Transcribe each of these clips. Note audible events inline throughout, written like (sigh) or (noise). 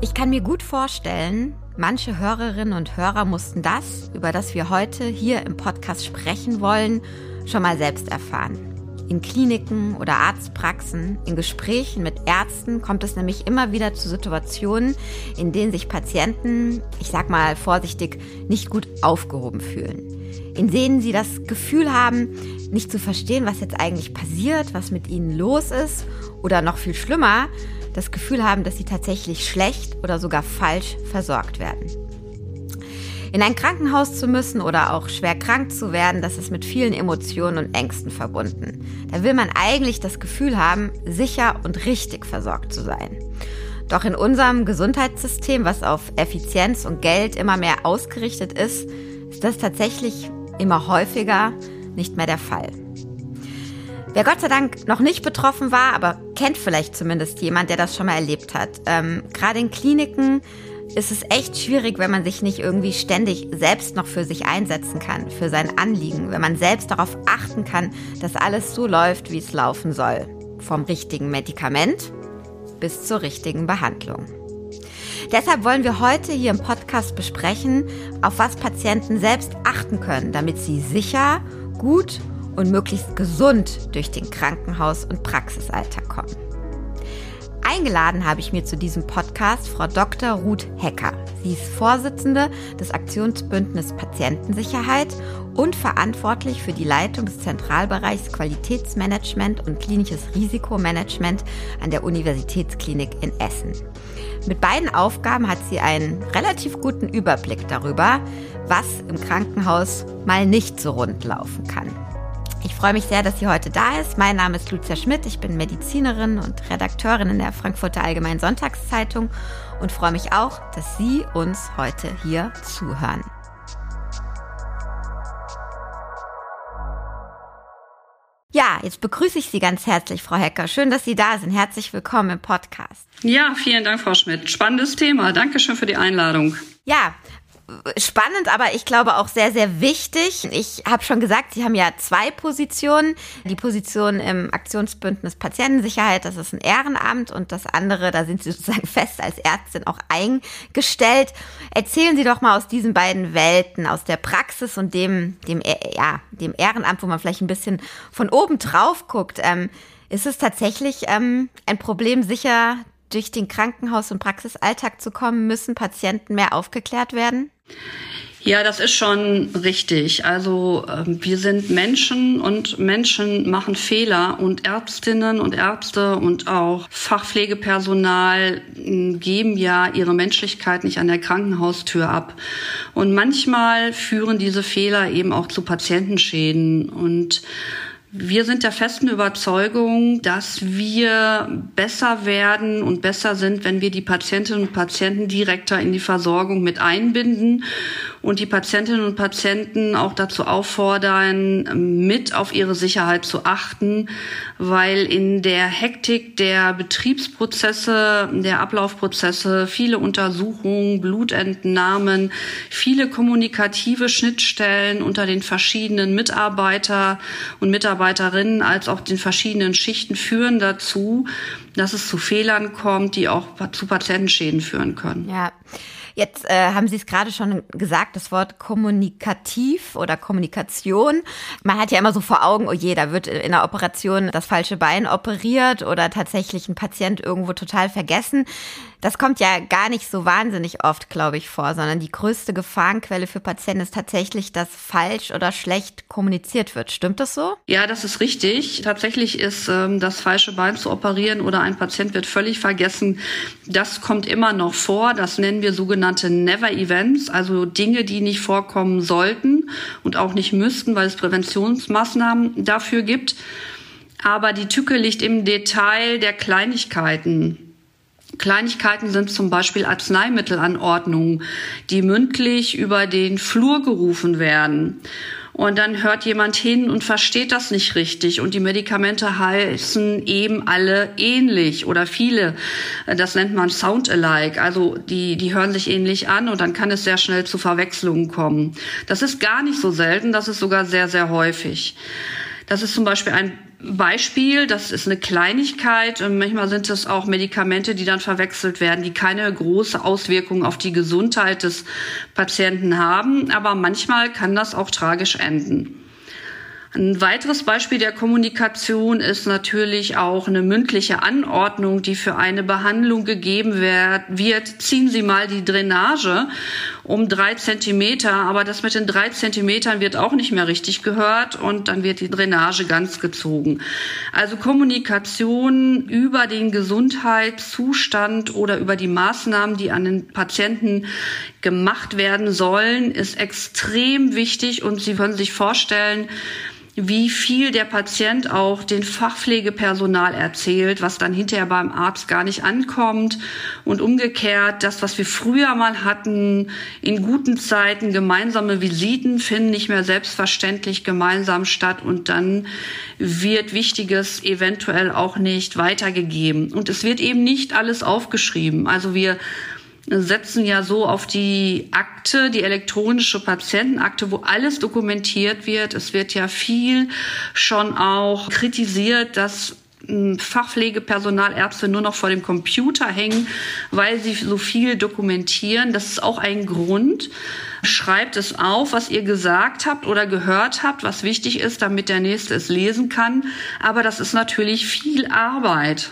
Ich kann mir gut vorstellen, manche Hörerinnen und Hörer mussten das, über das wir heute hier im Podcast sprechen wollen, schon mal selbst erfahren. In Kliniken oder Arztpraxen, in Gesprächen mit Ärzten kommt es nämlich immer wieder zu Situationen, in denen sich Patienten, ich sag mal vorsichtig, nicht gut aufgehoben fühlen. In denen sie das Gefühl haben, nicht zu verstehen, was jetzt eigentlich passiert, was mit ihnen los ist oder noch viel schlimmer, das Gefühl haben, dass sie tatsächlich schlecht oder sogar falsch versorgt werden. In ein Krankenhaus zu müssen oder auch schwer krank zu werden, das ist mit vielen Emotionen und Ängsten verbunden. Da will man eigentlich das Gefühl haben, sicher und richtig versorgt zu sein. Doch in unserem Gesundheitssystem, was auf Effizienz und Geld immer mehr ausgerichtet ist, ist das tatsächlich immer häufiger nicht mehr der Fall. Wer Gott sei Dank noch nicht betroffen war, aber kennt vielleicht zumindest jemand, der das schon mal erlebt hat. Ähm, Gerade in Kliniken ist es echt schwierig, wenn man sich nicht irgendwie ständig selbst noch für sich einsetzen kann, für sein Anliegen, wenn man selbst darauf achten kann, dass alles so läuft, wie es laufen soll. Vom richtigen Medikament bis zur richtigen Behandlung. Deshalb wollen wir heute hier im Podcast besprechen, auf was Patienten selbst achten können, damit sie sicher, gut und möglichst gesund durch den Krankenhaus- und Praxisalltag kommen. Eingeladen habe ich mir zu diesem Podcast Frau Dr. Ruth Hecker. Sie ist Vorsitzende des Aktionsbündnis Patientensicherheit und verantwortlich für die Leitung des Zentralbereichs Qualitätsmanagement und klinisches Risikomanagement an der Universitätsklinik in Essen. Mit beiden Aufgaben hat sie einen relativ guten Überblick darüber, was im Krankenhaus mal nicht so rund laufen kann. Ich freue mich sehr, dass sie heute da ist. Mein Name ist Lucia Schmidt. Ich bin Medizinerin und Redakteurin in der Frankfurter Allgemeinen Sonntagszeitung und freue mich auch, dass Sie uns heute hier zuhören. Jetzt begrüße ich Sie ganz herzlich, Frau Hecker. Schön, dass Sie da sind. Herzlich willkommen im Podcast. Ja, vielen Dank, Frau Schmidt. Spannendes Thema. Dankeschön für die Einladung. Ja, spannend, aber ich glaube auch sehr, sehr wichtig. Ich habe schon gesagt, Sie haben ja zwei Positionen. Die Position im Aktionsbündnis Patientensicherheit, das ist ein Ehrenamt und das andere, da sind Sie sozusagen fest als Ärztin auch eingestellt. Erzählen Sie doch mal aus diesen beiden Welten, aus der Praxis und dem, dem, ja, dem Ehrenamt, wo man vielleicht ein bisschen von oben drauf guckt. Ähm, ist es tatsächlich ähm, ein Problem, sicher durch den Krankenhaus- und Praxisalltag zu kommen, müssen Patienten mehr aufgeklärt werden? Ja, das ist schon richtig. Also äh, wir sind Menschen und Menschen machen Fehler und Ärztinnen und Ärzte und auch Fachpflegepersonal äh, geben ja ihre Menschlichkeit nicht an der Krankenhaustür ab. Und manchmal führen diese Fehler eben auch zu Patientenschäden und wir sind der festen Überzeugung, dass wir besser werden und besser sind, wenn wir die Patientinnen und Patienten direkter in die Versorgung mit einbinden und die Patientinnen und Patienten auch dazu auffordern, mit auf ihre Sicherheit zu achten, weil in der Hektik der Betriebsprozesse, der Ablaufprozesse, viele Untersuchungen, Blutentnahmen, viele kommunikative Schnittstellen unter den verschiedenen Mitarbeiter und Mitarbeiterinnen als auch den verschiedenen Schichten führen dazu, dass es zu Fehlern kommt, die auch zu Patientenschäden führen können. Ja. Jetzt äh, haben Sie es gerade schon gesagt, das Wort kommunikativ oder Kommunikation. Man hat ja immer so vor Augen, oh je, da wird in der Operation das falsche Bein operiert oder tatsächlich ein Patient irgendwo total vergessen. Das kommt ja gar nicht so wahnsinnig oft, glaube ich, vor, sondern die größte Gefahrenquelle für Patienten ist tatsächlich, dass falsch oder schlecht kommuniziert wird. Stimmt das so? Ja, das ist richtig. Tatsächlich ist ähm, das falsche Bein zu operieren oder ein Patient wird völlig vergessen. Das kommt immer noch vor. Das nennen wir sogenannte Never Events, also Dinge, die nicht vorkommen sollten und auch nicht müssten, weil es Präventionsmaßnahmen dafür gibt. Aber die Tücke liegt im Detail der Kleinigkeiten. Kleinigkeiten sind zum Beispiel Arzneimittelanordnungen, die mündlich über den Flur gerufen werden. Und dann hört jemand hin und versteht das nicht richtig. Und die Medikamente heißen eben alle ähnlich oder viele. Das nennt man Sound-alike. Also die, die hören sich ähnlich an und dann kann es sehr schnell zu Verwechslungen kommen. Das ist gar nicht so selten, das ist sogar sehr, sehr häufig. Das ist zum Beispiel ein Beispiel, das ist eine Kleinigkeit. Und manchmal sind es auch Medikamente, die dann verwechselt werden, die keine große Auswirkung auf die Gesundheit des Patienten haben. Aber manchmal kann das auch tragisch enden. Ein weiteres Beispiel der Kommunikation ist natürlich auch eine mündliche Anordnung, die für eine Behandlung gegeben wird. Ziehen Sie mal die Drainage um drei Zentimeter, aber das mit den drei Zentimetern wird auch nicht mehr richtig gehört und dann wird die Drainage ganz gezogen. Also Kommunikation über den Gesundheitszustand oder über die Maßnahmen, die an den Patienten gemacht werden sollen, ist extrem wichtig und Sie können sich vorstellen, wie viel der Patient auch den Fachpflegepersonal erzählt, was dann hinterher beim Arzt gar nicht ankommt. Und umgekehrt, das, was wir früher mal hatten, in guten Zeiten gemeinsame Visiten finden nicht mehr selbstverständlich gemeinsam statt und dann wird Wichtiges eventuell auch nicht weitergegeben. Und es wird eben nicht alles aufgeschrieben. Also wir setzen ja so auf die Akte, die elektronische Patientenakte, wo alles dokumentiert wird. Es wird ja viel schon auch kritisiert, dass hm, Fachpflegepersonal, Ärzte nur noch vor dem Computer hängen, weil sie so viel dokumentieren. Das ist auch ein Grund. Schreibt es auf, was ihr gesagt habt oder gehört habt, was wichtig ist, damit der Nächste es lesen kann. Aber das ist natürlich viel Arbeit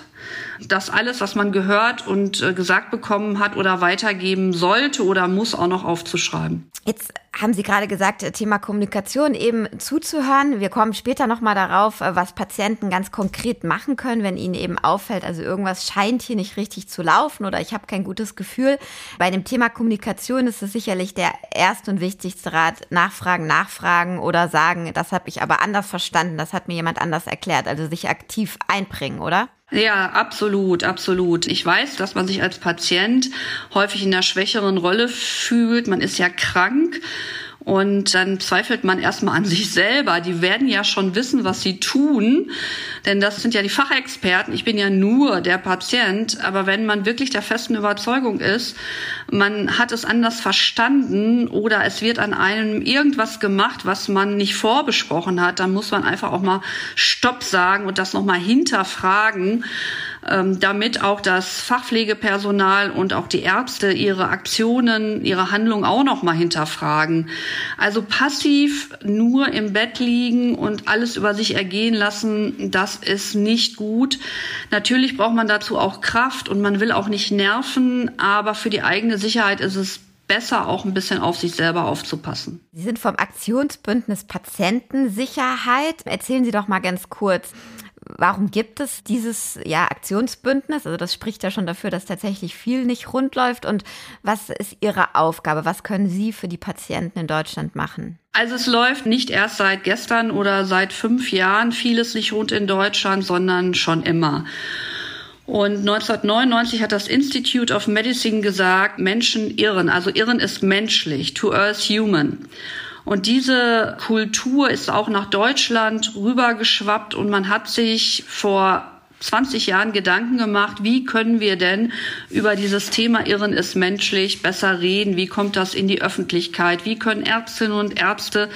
das alles, was man gehört und äh, gesagt bekommen hat oder weitergeben sollte oder muss, auch noch aufzuschreiben. Jetzt haben Sie gerade gesagt, äh, Thema Kommunikation eben zuzuhören. Wir kommen später nochmal darauf, äh, was Patienten ganz konkret machen können, wenn ihnen eben auffällt, also irgendwas scheint hier nicht richtig zu laufen oder ich habe kein gutes Gefühl. Bei dem Thema Kommunikation ist es sicherlich der erste und wichtigste Rat, nachfragen, nachfragen oder sagen, das habe ich aber anders verstanden, das hat mir jemand anders erklärt, also sich aktiv einbringen, oder? Ja, absolut, absolut. Ich weiß, dass man sich als Patient häufig in einer schwächeren Rolle fühlt. Man ist ja krank und dann zweifelt man erstmal an sich selber. Die werden ja schon wissen, was sie tun, denn das sind ja die Fachexperten. Ich bin ja nur der Patient. Aber wenn man wirklich der festen Überzeugung ist, man hat es anders verstanden oder es wird an einem irgendwas gemacht, was man nicht vorbesprochen hat, dann muss man einfach auch mal Stopp sagen und das nochmal hinterfragen ähm, damit auch das Fachpflegepersonal und auch die Ärzte ihre Aktionen, ihre Handlungen auch noch mal hinterfragen. Also passiv nur im Bett liegen und alles über sich ergehen lassen, das ist nicht gut. Natürlich braucht man dazu auch Kraft und man will auch nicht nerven, aber für die eigene Sicherheit ist es besser, auch ein bisschen auf sich selber aufzupassen. Sie sind vom Aktionsbündnis Patientensicherheit. Erzählen Sie doch mal ganz kurz, Warum gibt es dieses ja, Aktionsbündnis? Also das spricht ja schon dafür, dass tatsächlich viel nicht rund läuft. Und was ist Ihre Aufgabe? Was können Sie für die Patienten in Deutschland machen? Also es läuft nicht erst seit gestern oder seit fünf Jahren vieles nicht rund in Deutschland, sondern schon immer. Und 1999 hat das Institute of Medicine gesagt, Menschen irren. Also irren ist menschlich, to earth human. Und diese Kultur ist auch nach Deutschland rübergeschwappt und man hat sich vor 20 Jahren Gedanken gemacht, wie können wir denn über dieses Thema Irren ist menschlich besser reden? Wie kommt das in die Öffentlichkeit? Wie können Ärztinnen und Ärzte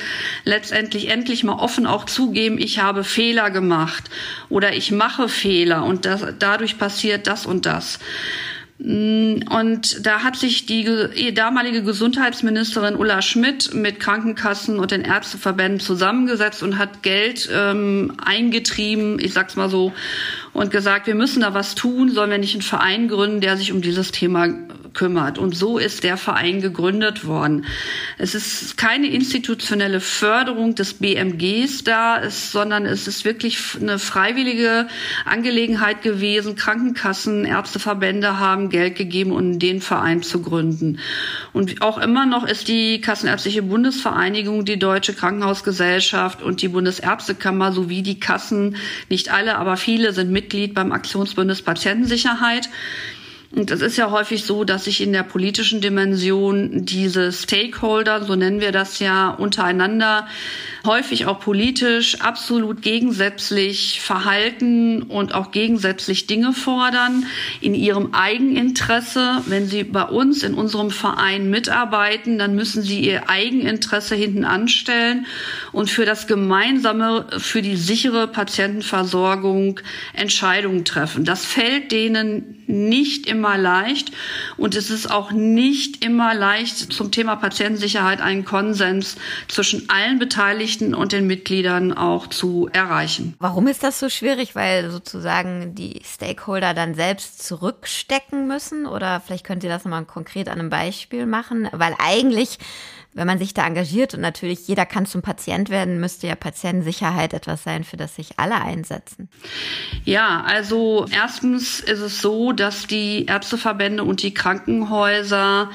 letztendlich endlich mal offen auch zugeben, ich habe Fehler gemacht oder ich mache Fehler und das, dadurch passiert das und das? Mm, und da hat sich die damalige Gesundheitsministerin Ulla Schmidt mit Krankenkassen und den Ärzteverbänden zusammengesetzt und hat Geld ähm, eingetrieben, ich sag's mal so, und gesagt, wir müssen da was tun, sollen wir nicht einen Verein gründen, der sich um dieses Thema kümmert. Und so ist der Verein gegründet worden. Es ist keine institutionelle Förderung des BMGs da, ist, sondern es ist wirklich eine freiwillige Angelegenheit gewesen. Krankenkassen, Ärzteverbände haben Geld gegeben, um den Verein zu gründen. Und auch immer noch ist die Kassenärztliche Bundesvereinigung, die Deutsche Krankenhausgesellschaft und die Bundesärztekammer sowie die Kassen, nicht alle, aber viele sind mit Mitglied beim Aktionsbündnis Patientensicherheit. Und es ist ja häufig so, dass sich in der politischen Dimension diese Stakeholder, so nennen wir das ja, untereinander häufig auch politisch absolut gegensätzlich verhalten und auch gegensätzlich Dinge fordern in ihrem Eigeninteresse. Wenn sie bei uns in unserem Verein mitarbeiten, dann müssen sie ihr Eigeninteresse hinten anstellen und für das gemeinsame, für die sichere Patientenversorgung Entscheidungen treffen. Das fällt denen nicht immer leicht und es ist auch nicht immer leicht zum Thema Patientensicherheit einen Konsens zwischen allen Beteiligten und den Mitgliedern auch zu erreichen. Warum ist das so schwierig? Weil sozusagen die Stakeholder dann selbst zurückstecken müssen oder vielleicht könnt ihr das nochmal konkret an einem Beispiel machen, weil eigentlich wenn man sich da engagiert und natürlich jeder kann zum Patient werden, müsste ja Patientensicherheit etwas sein, für das sich alle einsetzen. Ja, also erstens ist es so, dass die Ärzteverbände und die Krankenhäuser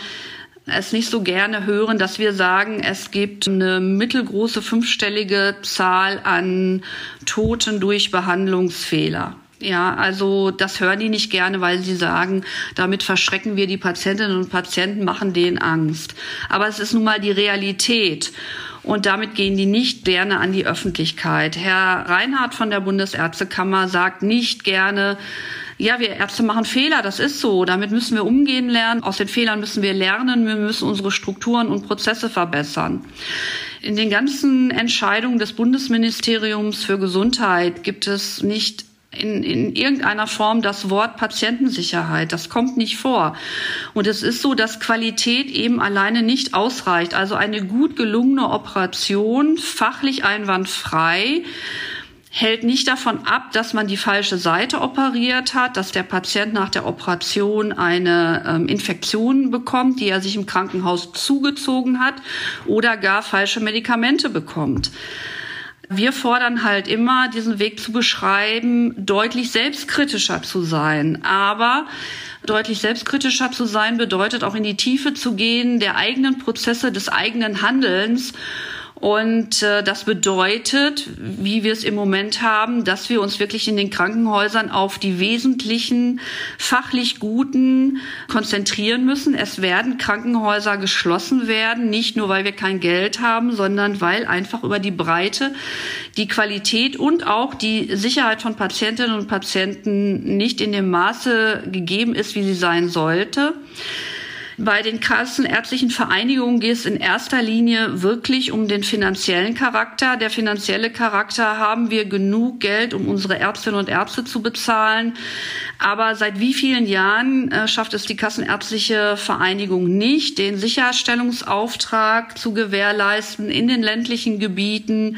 es nicht so gerne hören, dass wir sagen, es gibt eine mittelgroße fünfstellige Zahl an Toten durch Behandlungsfehler. Ja, also das hören die nicht gerne, weil sie sagen, damit verschrecken wir die Patientinnen und Patienten, machen denen Angst. Aber es ist nun mal die Realität. Und damit gehen die nicht gerne an die Öffentlichkeit. Herr Reinhardt von der Bundesärztekammer sagt nicht gerne, ja, wir Ärzte machen Fehler, das ist so. Damit müssen wir umgehen lernen. Aus den Fehlern müssen wir lernen. Wir müssen unsere Strukturen und Prozesse verbessern. In den ganzen Entscheidungen des Bundesministeriums für Gesundheit gibt es nicht in, in irgendeiner Form das Wort Patientensicherheit. Das kommt nicht vor. Und es ist so, dass Qualität eben alleine nicht ausreicht. Also eine gut gelungene Operation, fachlich einwandfrei, hält nicht davon ab, dass man die falsche Seite operiert hat, dass der Patient nach der Operation eine ähm, Infektion bekommt, die er sich im Krankenhaus zugezogen hat oder gar falsche Medikamente bekommt. Wir fordern halt immer, diesen Weg zu beschreiben, deutlich selbstkritischer zu sein. Aber deutlich selbstkritischer zu sein bedeutet auch in die Tiefe zu gehen der eigenen Prozesse, des eigenen Handelns und äh, das bedeutet, wie wir es im Moment haben, dass wir uns wirklich in den Krankenhäusern auf die wesentlichen, fachlich guten konzentrieren müssen. Es werden Krankenhäuser geschlossen werden, nicht nur weil wir kein Geld haben, sondern weil einfach über die Breite die Qualität und auch die Sicherheit von Patientinnen und Patienten nicht in dem Maße gegeben ist, wie sie sein sollte. Bei den kassenärztlichen Vereinigungen geht es in erster Linie wirklich um den finanziellen Charakter. Der finanzielle Charakter haben wir genug Geld, um unsere Ärztinnen und Ärzte zu bezahlen. Aber seit wie vielen Jahren äh, schafft es die Kassenärztliche Vereinigung nicht, den Sicherstellungsauftrag zu gewährleisten in den ländlichen Gebieten?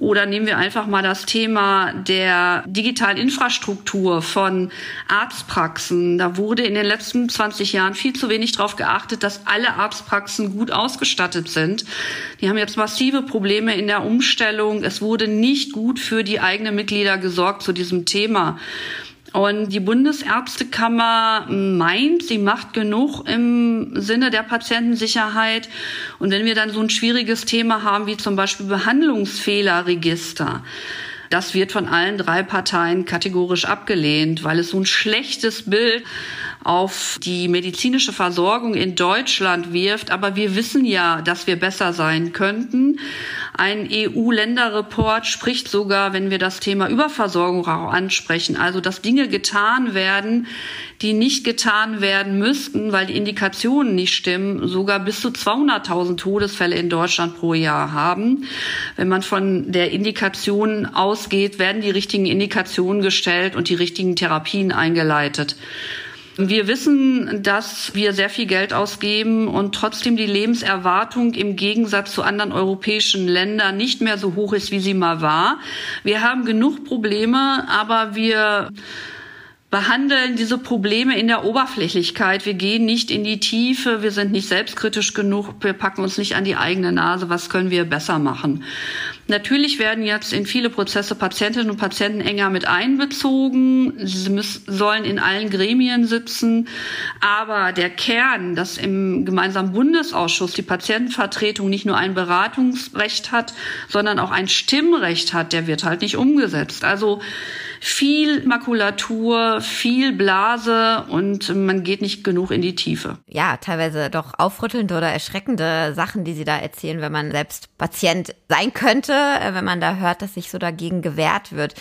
Oder nehmen wir einfach mal das Thema der digitalen Infrastruktur von Arztpraxen. Da wurde in den letzten 20 Jahren viel zu wenig darauf geachtet, dass alle Arztpraxen gut ausgestattet sind. Die haben jetzt massive Probleme in der Umstellung. Es wurde nicht gut für die eigenen Mitglieder gesorgt zu diesem Thema. Und die Bundesärztekammer meint, sie macht genug im Sinne der Patientensicherheit. Und wenn wir dann so ein schwieriges Thema haben wie zum Beispiel Behandlungsfehlerregister, das wird von allen drei Parteien kategorisch abgelehnt, weil es so ein schlechtes Bild auf die medizinische Versorgung in Deutschland wirft. Aber wir wissen ja, dass wir besser sein könnten. Ein EU-Länderreport spricht sogar, wenn wir das Thema Überversorgung auch ansprechen, also dass Dinge getan werden, die nicht getan werden müssten, weil die Indikationen nicht stimmen, sogar bis zu 200.000 Todesfälle in Deutschland pro Jahr haben. Wenn man von der Indikation ausgeht, werden die richtigen Indikationen gestellt und die richtigen Therapien eingeleitet. Wir wissen, dass wir sehr viel Geld ausgeben und trotzdem die Lebenserwartung im Gegensatz zu anderen europäischen Ländern nicht mehr so hoch ist, wie sie mal war. Wir haben genug Probleme, aber wir behandeln diese Probleme in der Oberflächlichkeit. Wir gehen nicht in die Tiefe, wir sind nicht selbstkritisch genug, wir packen uns nicht an die eigene Nase, was können wir besser machen. Natürlich werden jetzt in viele Prozesse Patientinnen und Patienten enger mit einbezogen. Sie müssen, sollen in allen Gremien sitzen. Aber der Kern, dass im gemeinsamen Bundesausschuss die Patientenvertretung nicht nur ein Beratungsrecht hat, sondern auch ein Stimmrecht hat, der wird halt nicht umgesetzt. Also viel Makulatur, viel Blase und man geht nicht genug in die Tiefe. Ja, teilweise doch aufrüttelnde oder erschreckende Sachen, die Sie da erzählen, wenn man selbst Patient sein könnte, äh, wenn man da hört, dass sich so dagegen gewehrt wird.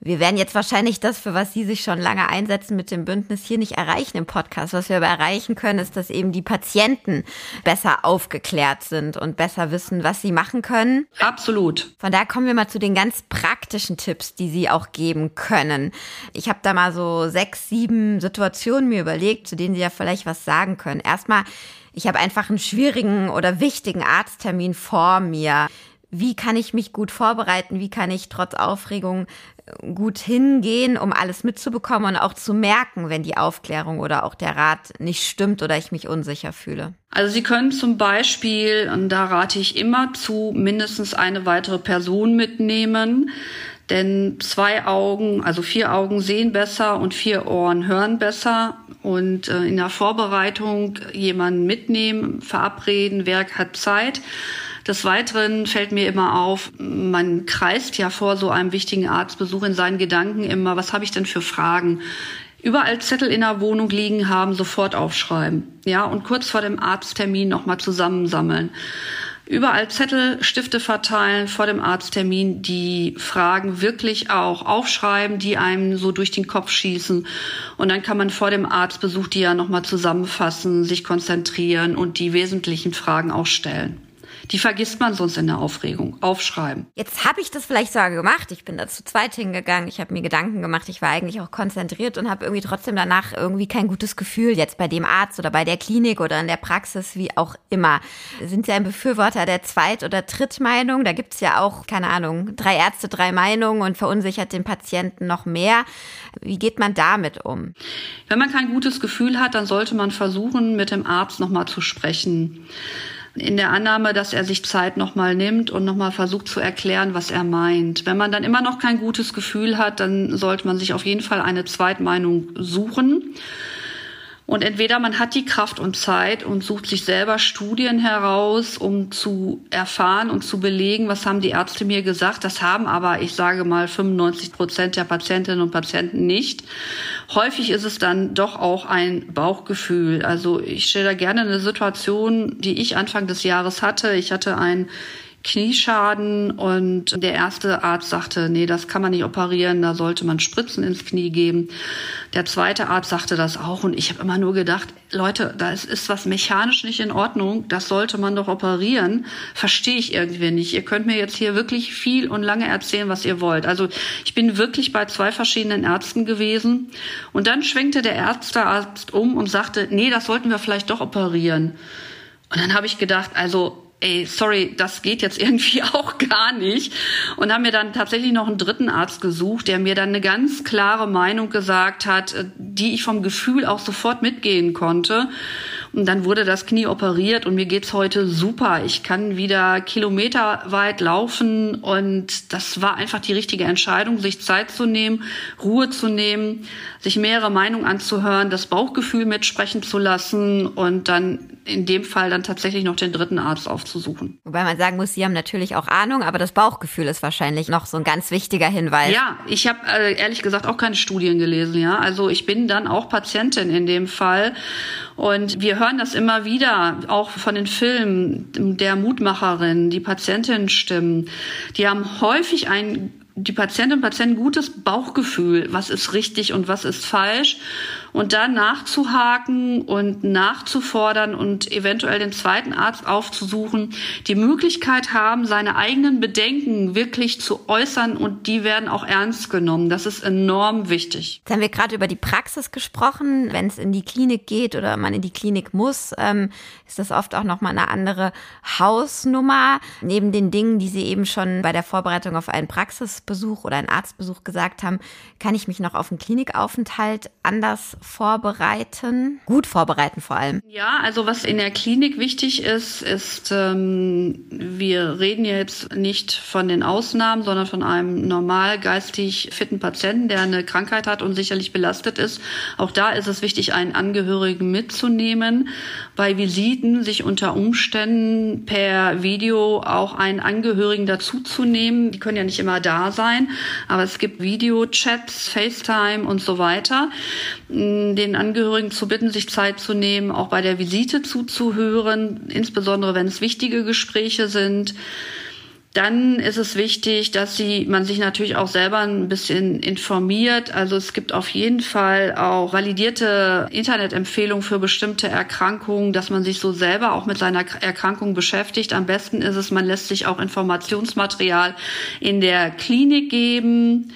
Wir werden jetzt wahrscheinlich das, für was Sie sich schon lange einsetzen mit dem Bündnis, hier nicht erreichen im Podcast. Was wir aber erreichen können, ist, dass eben die Patienten besser aufgeklärt sind und besser wissen, was sie machen können. Absolut. Von daher kommen wir mal zu den ganz praktischen Tipps, die Sie auch geben können. Ich habe da mal so sechs, sieben Situationen mir überlegt, zu denen Sie ja vielleicht was sagen können. Erstmal, ich habe einfach einen schwierigen oder wichtigen Arzttermin vor mir wie kann ich mich gut vorbereiten, wie kann ich trotz Aufregung gut hingehen, um alles mitzubekommen und auch zu merken, wenn die Aufklärung oder auch der Rat nicht stimmt oder ich mich unsicher fühle. Also Sie können zum Beispiel, und da rate ich immer zu, mindestens eine weitere Person mitnehmen. Denn zwei Augen, also vier Augen sehen besser und vier Ohren hören besser. Und äh, in der Vorbereitung jemanden mitnehmen, verabreden, wer hat Zeit. Des Weiteren fällt mir immer auf, man kreist ja vor so einem wichtigen Arztbesuch in seinen Gedanken immer, was habe ich denn für Fragen? Überall Zettel in der Wohnung liegen haben, sofort aufschreiben. Ja, und kurz vor dem Arzttermin nochmal zusammensammeln. Überall Zettel, Stifte verteilen vor dem Arzttermin, die Fragen wirklich auch aufschreiben, die einem so durch den Kopf schießen. Und dann kann man vor dem Arztbesuch die ja nochmal zusammenfassen, sich konzentrieren und die wesentlichen Fragen auch stellen. Die vergisst man sonst in der Aufregung. Aufschreiben. Jetzt habe ich das vielleicht sogar gemacht. Ich bin da zu zweit hingegangen. Ich habe mir Gedanken gemacht. Ich war eigentlich auch konzentriert und habe irgendwie trotzdem danach irgendwie kein gutes Gefühl jetzt bei dem Arzt oder bei der Klinik oder in der Praxis, wie auch immer. Sind Sie ein Befürworter der Zweit- oder Drittmeinung? Da gibt's ja auch, keine Ahnung, drei Ärzte, drei Meinungen und verunsichert den Patienten noch mehr. Wie geht man damit um? Wenn man kein gutes Gefühl hat, dann sollte man versuchen, mit dem Arzt nochmal zu sprechen in der Annahme, dass er sich Zeit nochmal nimmt und nochmal versucht zu erklären, was er meint. Wenn man dann immer noch kein gutes Gefühl hat, dann sollte man sich auf jeden Fall eine Zweitmeinung suchen. Und entweder man hat die Kraft und Zeit und sucht sich selber Studien heraus, um zu erfahren und zu belegen, was haben die Ärzte mir gesagt. Das haben aber, ich sage mal, 95 Prozent der Patientinnen und Patienten nicht. Häufig ist es dann doch auch ein Bauchgefühl. Also ich stelle da gerne eine Situation, die ich Anfang des Jahres hatte. Ich hatte ein Knieschaden und der erste Arzt sagte, nee, das kann man nicht operieren, da sollte man Spritzen ins Knie geben. Der zweite Arzt sagte das auch und ich habe immer nur gedacht, Leute, da ist, was mechanisch nicht in Ordnung, das sollte man doch operieren. Verstehe ich irgendwie nicht. Ihr könnt mir jetzt hier wirklich viel und lange erzählen, was ihr wollt. Also ich bin wirklich bei zwei verschiedenen Ärzten gewesen und dann schwenkte der Ärztearzt um und sagte, nee, das sollten wir vielleicht doch operieren. Und dann habe ich gedacht, also ey, sorry, das geht jetzt (laughs) irgendwie auch gar nicht. Und haben mir dann tatsächlich noch einen dritten Arzt gesucht, der mir dann eine ganz klare Meinung gesagt hat, äh, die ich vom Gefühl auch sofort mitgehen konnte. Und dann wurde das Knie operiert und mir geht's heute super. Ich kann wieder kilometerweit laufen und das war einfach die richtige Entscheidung, sich Zeit zu nehmen, Ruhe zu nehmen, sich mehrere Meinungen anzuhören, das Bauchgefühl mitsprechen zu lassen und dann in dem Fall dann tatsächlich noch den dritten Arzt aufzusuchen. Wobei man sagen muss, Sie haben natürlich auch Ahnung, aber das Bauchgefühl ist wahrscheinlich noch so ein ganz wichtiger Hinweis. Ja, ich habe äh, ehrlich gesagt auch keine Studien gelesen, ja. Also ich bin dann auch Patientin in dem Fall und wir hören das immer wieder, auch von den Filmen der Mutmacherin, die Patientinnenstimmen. Die haben häufig ein die Patientinnen und Patienten gutes Bauchgefühl, was ist richtig und was ist falsch und dann nachzuhaken und nachzufordern und eventuell den zweiten Arzt aufzusuchen, die Möglichkeit haben, seine eigenen Bedenken wirklich zu äußern und die werden auch ernst genommen. Das ist enorm wichtig. Jetzt haben wir gerade über die Praxis gesprochen. Wenn es in die Klinik geht oder man in die Klinik muss, ähm, ist das oft auch nochmal eine andere Hausnummer. Neben den Dingen, die Sie eben schon bei der Vorbereitung auf einen Praxisbesuch oder einen Arztbesuch gesagt haben, kann ich mich noch auf einen Klinikaufenthalt anders vorbereiten? Gut vorbereiten vor allem. Ja, also was in der Klinik wichtig ist, ist, ähm, wir reden jetzt nicht von den Ausnahmen, sondern von einem normal geistig fitten Patienten, der eine Krankheit hat und sicherlich belastet ist. Auch da ist es wichtig, einen Angehörigen mitzunehmen. Bei Visiten sich unter Umständen per Video auch einen Angehörigen dazuzunehmen. Die können ja nicht immer da sein, aber es gibt Videochats, FaceTime und so weiter. Den Angehörigen zu bitten, sich Zeit zu nehmen, auch bei der Visite zuzuhören, insbesondere wenn es wichtige Gespräche sind. Dann ist es wichtig, dass sie, man sich natürlich auch selber ein bisschen informiert. Also es gibt auf jeden Fall auch validierte Internetempfehlungen für bestimmte Erkrankungen, dass man sich so selber auch mit seiner Erkrankung beschäftigt. Am besten ist es, man lässt sich auch Informationsmaterial in der Klinik geben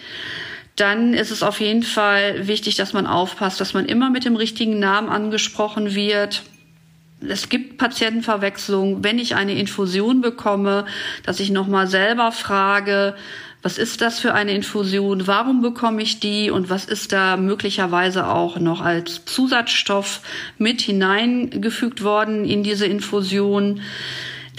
dann ist es auf jeden Fall wichtig, dass man aufpasst, dass man immer mit dem richtigen Namen angesprochen wird es gibt Patientenverwechslung. Wenn ich eine Infusion bekomme, dass ich nochmal selber frage, was ist das für eine Infusion? Warum bekomme ich die? Und was ist da möglicherweise auch noch als Zusatzstoff mit hineingefügt worden in diese Infusion?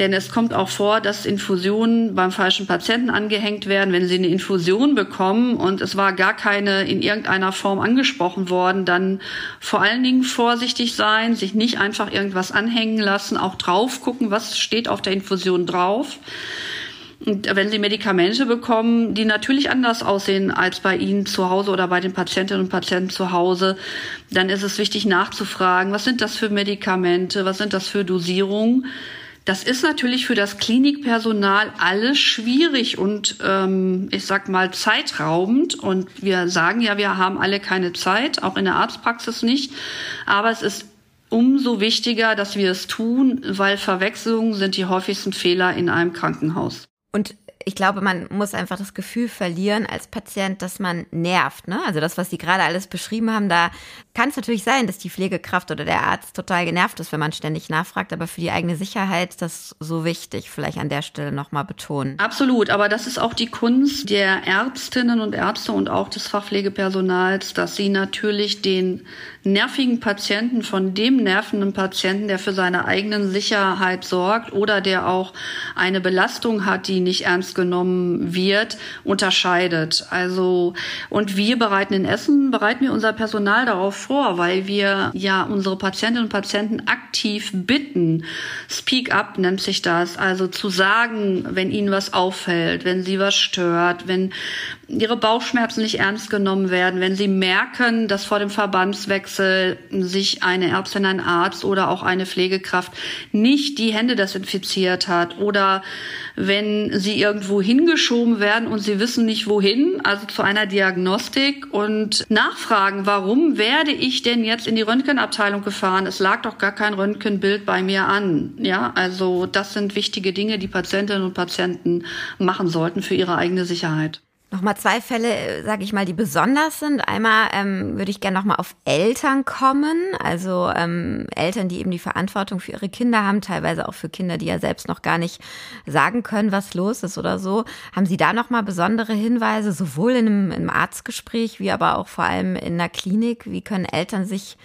Denn es kommt auch vor, dass Infusionen beim falschen Patienten angehängt werden. Wenn Sie eine Infusion bekommen und es war gar keine in irgendeiner Form angesprochen worden, dann vor allen Dingen vorsichtig sein, sich nicht einfach irgendwas anhängen lassen, auch drauf gucken, was steht auf der Infusion drauf. Und wenn Sie Medikamente bekommen, die natürlich anders aussehen als bei Ihnen zu Hause oder bei den Patientinnen und Patienten zu Hause, dann ist es wichtig nachzufragen, was sind das für Medikamente, was sind das für Dosierungen das ist natürlich für das Klinikpersonal alles schwierig und ähm, ich sag mal zeitraubend. Und wir sagen ja, wir haben alle keine Zeit, auch in der Arztpraxis nicht. Aber es ist umso wichtiger, dass wir es tun, weil Verwechslungen sind die häufigsten Fehler in einem Krankenhaus. Und ich glaube, man muss einfach das Gefühl verlieren als Patient, dass man nervt. Ne? Also das, was Sie gerade alles beschrieben haben, da kann es natürlich sein, dass die Pflegekraft oder der Arzt total genervt ist, wenn man ständig nachfragt. Aber für die eigene Sicherheit ist das so wichtig, vielleicht an der Stelle nochmal betonen. Absolut, aber das ist auch die Kunst der Ärztinnen und Ärzte und auch des Fachpflegepersonals, dass sie natürlich den nervigen Patienten von dem nervenden Patienten, der für seine eigenen Sicherheit sorgt oder der auch eine Belastung hat, die nicht ernst genommen wird, unterscheidet. Also, und wir bereiten in Essen, bereiten wir unser Personal darauf vor, weil wir ja unsere Patientinnen und Patienten aktiv bitten. Speak up nennt sich das. Also zu sagen, wenn ihnen was auffällt, wenn sie was stört, wenn ihre Bauchschmerzen nicht ernst genommen werden, wenn sie merken, dass vor dem Verbandswechsel sich eine Ärztin, ein Arzt oder auch eine Pflegekraft nicht die Hände desinfiziert hat oder wenn sie irgendwo hingeschoben werden und sie wissen nicht wohin, also zu einer Diagnostik und nachfragen, warum werde ich denn jetzt in die Röntgenabteilung gefahren? Es lag doch gar kein Röntgenbild bei mir an. Ja, also das sind wichtige Dinge, die Patientinnen und Patienten machen sollten für ihre eigene Sicherheit. Nochmal zwei Fälle, äh, sage ich mal, die besonders sind. Einmal ähm, würde ich gerne nochmal auf Eltern kommen, also ähm, Eltern, die eben die Verantwortung für ihre Kinder haben, teilweise auch für Kinder, die ja selbst noch gar nicht sagen können, was los ist oder so. Haben Sie da nochmal besondere Hinweise, sowohl in einem, im Arztgespräch wie aber auch vor allem in der Klinik? Wie können Eltern sich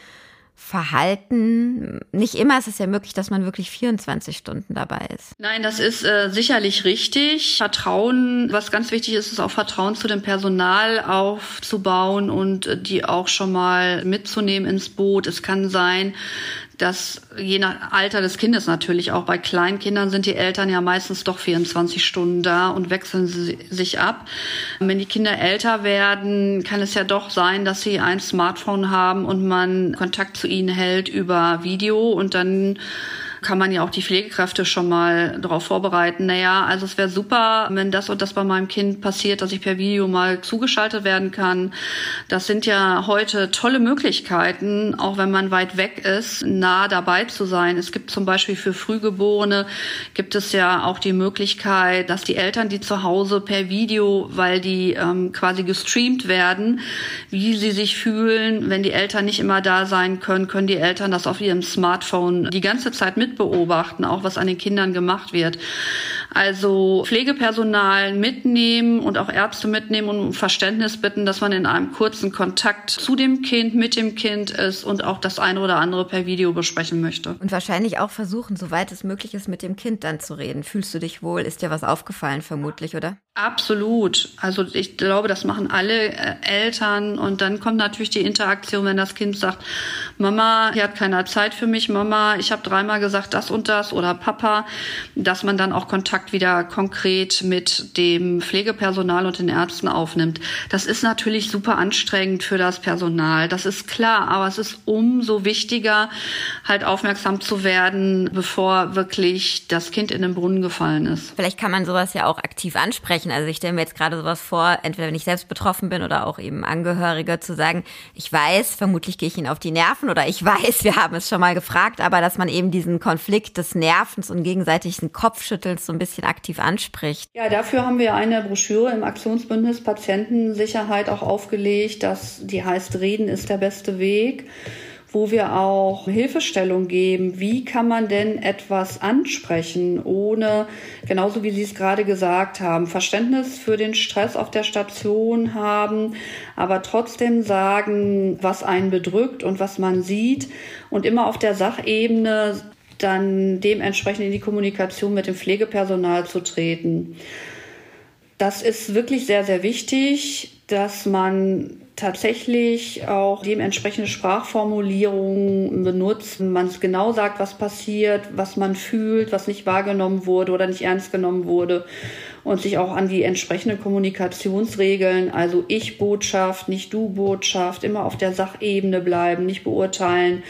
Verhalten. Nicht immer ist es ja möglich, dass man wirklich 24 Stunden dabei ist. Nein, das ist äh, sicherlich richtig. Vertrauen, was ganz wichtig ist, ist auch Vertrauen zu dem Personal aufzubauen und äh, die auch schon mal mitzunehmen ins Boot. Es kann sein, dass je nach Alter des Kindes natürlich auch bei Kleinkindern sind die Eltern ja meistens doch 24 Stunden da und wechseln sie sich ab. Wenn die Kinder älter werden, kann es ja doch sein, dass sie ein Smartphone haben und man Kontakt zu ihnen hält über Video und dann kann man ja auch die Pflegekräfte schon mal darauf vorbereiten. Naja, also es wäre super, wenn das und das bei meinem Kind passiert, dass ich per Video mal zugeschaltet werden kann. Das sind ja heute tolle Möglichkeiten, auch wenn man weit weg ist, nah dabei zu sein. Es gibt zum Beispiel für Frühgeborene gibt es ja auch die Möglichkeit, dass die Eltern, die zu Hause per Video, weil die ähm, quasi gestreamt werden, wie sie sich fühlen, wenn die Eltern nicht immer da sein können, können die Eltern das auf ihrem Smartphone die ganze Zeit mit beobachten, auch was an den Kindern gemacht wird. Also Pflegepersonal mitnehmen und auch Ärzte mitnehmen und um Verständnis bitten, dass man in einem kurzen Kontakt zu dem Kind, mit dem Kind ist und auch das eine oder andere per Video besprechen möchte. Und wahrscheinlich auch versuchen, soweit es möglich ist, mit dem Kind dann zu reden. Fühlst du dich wohl? Ist dir was aufgefallen, vermutlich, oder? Absolut. Also ich glaube, das machen alle äh, Eltern. Und dann kommt natürlich die Interaktion, wenn das Kind sagt, Mama, hier hat keiner Zeit für mich, Mama, ich habe dreimal gesagt das und das oder Papa, dass man dann auch Kontakt wieder konkret mit dem Pflegepersonal und den Ärzten aufnimmt. Das ist natürlich super anstrengend für das Personal, das ist klar, aber es ist umso wichtiger, halt aufmerksam zu werden, bevor wirklich das Kind in den Brunnen gefallen ist. Vielleicht kann man sowas ja auch aktiv ansprechen erreichen. Also ich stelle mir jetzt gerade sowas vor, entweder wenn ich selbst betroffen bin oder auch eben Angehörige, zu sagen, ich weiß, vermutlich gehe ich Ihnen auf die Nerven oder ich (laughs) weiß, wir haben es schon mal gefragt, aber dass man eben diesen Konflikt des Nervens und gegenseitigen Kopfschüttelns so ein bisschen aktiv anspricht. Ja, dafür haben wir eine Broschüre im Aktionsbündnis Patientensicherheit auch aufgelegt, dass die heißt, Reden ist der beste Weg wo wir auch Hilfestellung geben. Wie kann man denn etwas ansprechen, ohne, genauso wie Sie es gerade gesagt haben, Verständnis für den Stress auf der Station haben, aber trotzdem sagen, was einen bedrückt und was man sieht und immer auf der Sachebene dann dementsprechend in die Kommunikation mit dem Pflegepersonal zu treten. Das ist wirklich sehr, sehr wichtig, dass man tatsächlich auch dementsprechende Sprachformulierungen benutzt. Man genau sagt, was passiert, was man fühlt, was nicht wahrgenommen wurde oder nicht ernst genommen wurde und sich auch an die entsprechenden Kommunikationsregeln, also Ich-Botschaft, nicht Du-Botschaft, immer auf der Sachebene bleiben, nicht beurteilen,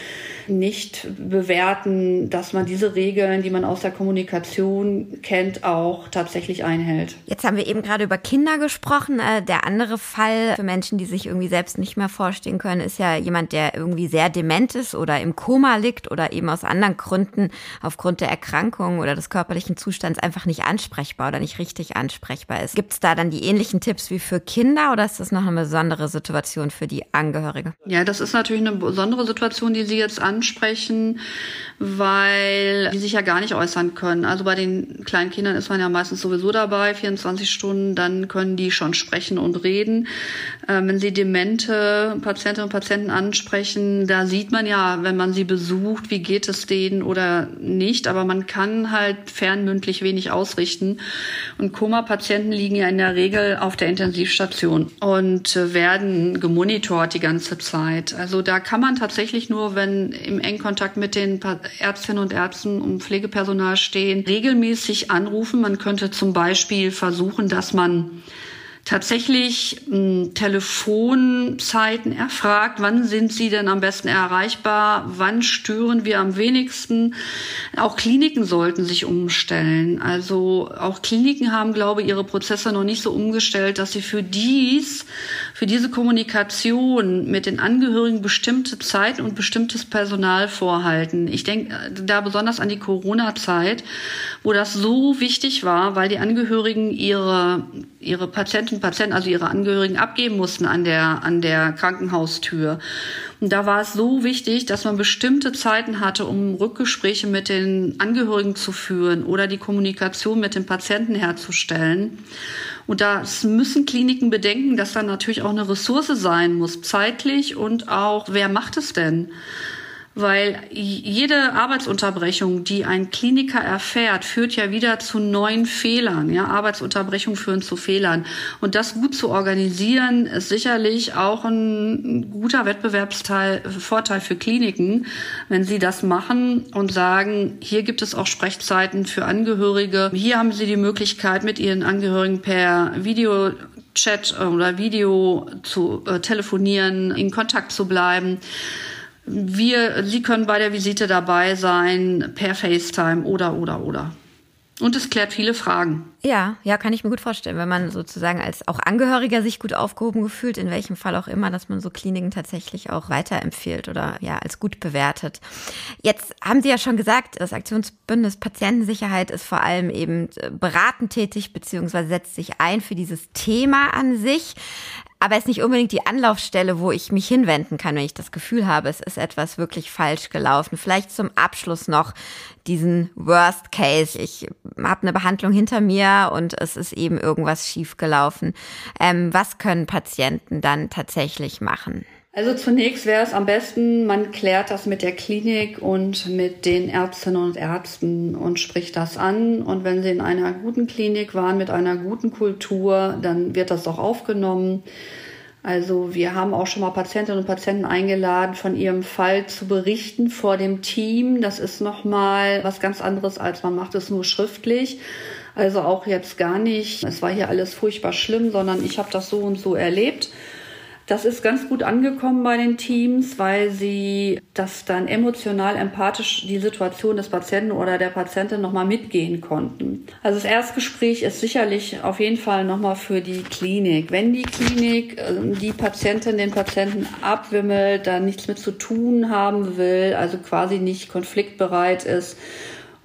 nicht bewerten, dass man diese Regeln, die man aus der Kommunikation kennt, auch tatsächlich einhält. Jetzt haben wir eben gerade über Kinder gesprochen. Äh, der andere Fall für Menschen, die sich irgendwie selbst nicht mehr vorstellen können, ist ja jemand, der irgendwie sehr dement ist oder im Koma liegt oder eben aus anderen Gründen aufgrund der Erkrankung oder des körperlichen Zustands einfach nicht ansprechbar oder nicht richtig ansprechbar ist. Gibt es da dann die ähnlichen Tipps wie für Kinder oder ist das noch eine besondere Situation für die Angehörige? Ja, das ist natürlich eine besondere Situation, die Sie jetzt an ansprechen, weil die sich ja gar nicht äußern können. Also bei den kleinen Kindern ist man ja meistens sowieso dabei, 24 Stunden, dann können die schon sprechen und reden. Ähm, wenn sie demente Patientinnen und Patienten ansprechen, da sieht man ja, wenn man sie besucht, wie geht es denen oder nicht, aber man kann halt fernmündlich wenig ausrichten. Und Koma-Patienten liegen ja in der Regel auf der Intensivstation und äh, werden gemonitort die ganze Zeit. Also da kann man tatsächlich nur, wenn im engen Kontakt mit den Ärztinnen und Ärzten und Pflegepersonal stehen, regelmäßig anrufen. Man könnte zum Beispiel versuchen, dass man tatsächlich mh, hm, Telefonzeiten erfragt. Wann sind sie denn am besten erreichbar? Wann stören wir am wenigsten? Auch Kliniken sollten sich umstellen. Also auch Kliniken haben, glaube ich, ihre Prozesse noch nicht so umgestellt, dass sie für dies, für diese Kommunikation mit den Angehörigen bestimmte Zeiten und bestimmtes Personal vorhalten. Ich denke da besonders an die Corona-Zeit, wo das so wichtig war, weil die Angehörigen ihre, ihre Patienten Patienten, Patienten, also ihre Angehörigen abgeben mussten an der, an der Krankenhaustür. Und da war es so wichtig, dass man bestimmte Zeiten hatte, um Rückgespräche mit den Angehörigen zu führen oder die Kommunikation mit den Patienten herzustellen. Und das müssen Kliniken bedenken, dass da natürlich auch eine Ressource sein muss, zeitlich und auch, wer macht es denn? Weil jede Arbeitsunterbrechung, die ein Kliniker erfährt, führt ja wieder zu neuen Fehlern. Ja, Arbeitsunterbrechungen führen zu Fehlern. Und das gut zu organisieren, ist sicherlich auch ein guter Wettbewerbsteil, Vorteil für Kliniken, wenn sie das machen und sagen, hier gibt es auch Sprechzeiten für Angehörige. Hier haben sie die Möglichkeit, mit ihren Angehörigen per Video Chat oder Video zu äh, telefonieren, in Kontakt zu bleiben. Wir, Sie können bei der Visite dabei sein per FaceTime oder, oder, oder. Und es klärt viele Fragen. Ja, ja, kann ich mir gut vorstellen, wenn man sozusagen als auch Angehöriger sich gut aufgehoben gefühlt, in welchem Fall auch immer, dass man so Kliniken tatsächlich auch weiterempfiehlt oder ja, als gut bewertet. Jetzt haben Sie ja schon gesagt, das Aktionsbündnis Patientensicherheit ist vor allem eben beratend tätig, beziehungsweise setzt sich ein für dieses Thema an sich. Aber es ist nicht unbedingt die Anlaufstelle, wo ich mich hinwenden kann, wenn ich das Gefühl habe, es ist etwas wirklich falsch gelaufen. Vielleicht zum Abschluss noch diesen Worst Case. Ich habe eine Behandlung hinter mir und es ist eben irgendwas schief gelaufen. Ähm, was können Patienten dann tatsächlich machen? Also zunächst wäre es am besten, man klärt das mit der Klinik und mit den Ärztinnen und Ärzten und spricht das an. Und wenn sie in einer guten Klinik waren, mit einer guten Kultur, dann wird das auch aufgenommen. Also wir haben auch schon mal Patientinnen und Patienten eingeladen, von ihrem Fall zu berichten vor dem Team. Das ist nochmal was ganz anderes, als man macht es nur schriftlich. Also auch jetzt gar nicht, es war hier alles furchtbar schlimm, sondern ich habe das so und so erlebt. Das ist ganz gut angekommen bei den Teams, weil sie das dann emotional, empathisch die Situation des Patienten oder der Patientin nochmal mitgehen konnten. Also das Erstgespräch ist sicherlich auf jeden Fall nochmal für die Klinik. Wenn die Klinik ähm, die Patientin den Patienten abwimmelt, da nichts mit zu tun haben will, also quasi nicht konfliktbereit ist,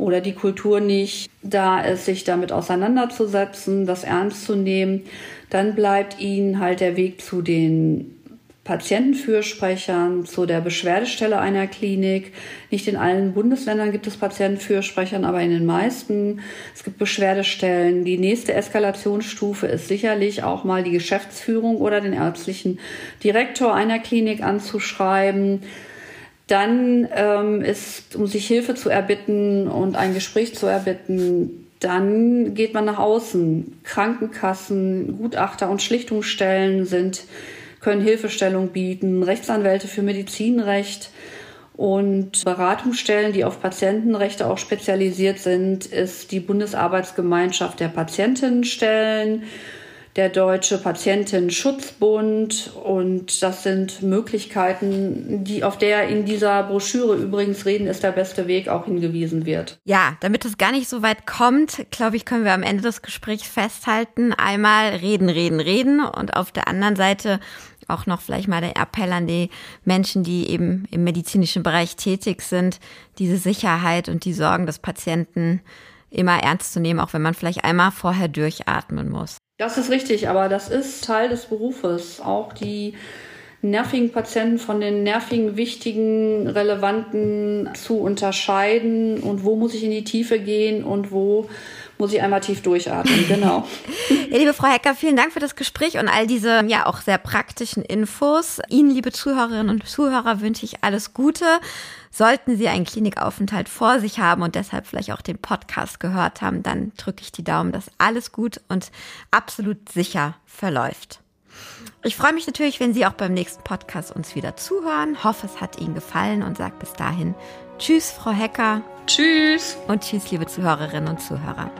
oder die Kultur nicht da ist, sich damit auseinanderzusetzen, das ernst zu nehmen, dann bleibt ihnen halt der Weg zu den Patientenfürsprechern, zu der Beschwerdestelle einer Klinik. Nicht in allen Bundesländern gibt es Patientenfürsprechern, aber in den meisten. Es gibt Beschwerdestellen. Die nächste Eskalationsstufe ist sicherlich auch mal die Geschäftsführung oder den ärztlichen Direktor einer Klinik anzuschreiben. Dann ähm, ist, um sich Hilfe zu erbitten und ein Gespräch zu erbitten, dann geht man nach außen. Krankenkassen, Gutachter und Schlichtungsstellen sind, können Hilfestellung bieten, Rechtsanwälte für Medizinrecht und Beratungsstellen, die auf Patientenrechte auch spezialisiert sind, ist die Bundesarbeitsgemeinschaft der Patientinnenstellen der Deutsche Patientenschutzbund und das sind Möglichkeiten, die auf der in dieser Broschüre übrigens reden ist der beste Weg auch hingewiesen wird. Ja, damit es gar nicht so weit kommt, glaube ich, können wir am Ende des Gesprächs festhalten, einmal reden, reden, reden und auf der anderen Seite auch noch vielleicht mal der Appell an die Menschen, die eben im medizinischen Bereich tätig sind, diese Sicherheit und die Sorgen des Patienten immer ernst zu nehmen, auch wenn man vielleicht einmal vorher durchatmen muss. Das ist richtig, aber das ist Teil des Berufes. Auch die nervigen Patienten von den nervigen, wichtigen, relevanten zu unterscheiden und wo muss ich in die Tiefe gehen und wo muss ich einmal tief durchatmen. Genau. (laughs) ja, liebe Frau Hecker, vielen Dank für das Gespräch und all diese ja auch sehr praktischen Infos. Ihnen, liebe Zuhörerinnen und Zuhörer, wünsche ich alles Gute. Sollten Sie einen Klinikaufenthalt vor sich haben und deshalb vielleicht auch den Podcast gehört haben, dann drücke ich die Daumen, dass alles gut und absolut sicher verläuft. Ich freue mich natürlich, wenn Sie auch beim nächsten Podcast uns wieder zuhören. Hoffe, es hat Ihnen gefallen und sage bis dahin Tschüss, Frau Hecker. Tschüss. Und tschüss, liebe Zuhörerinnen und Zuhörer.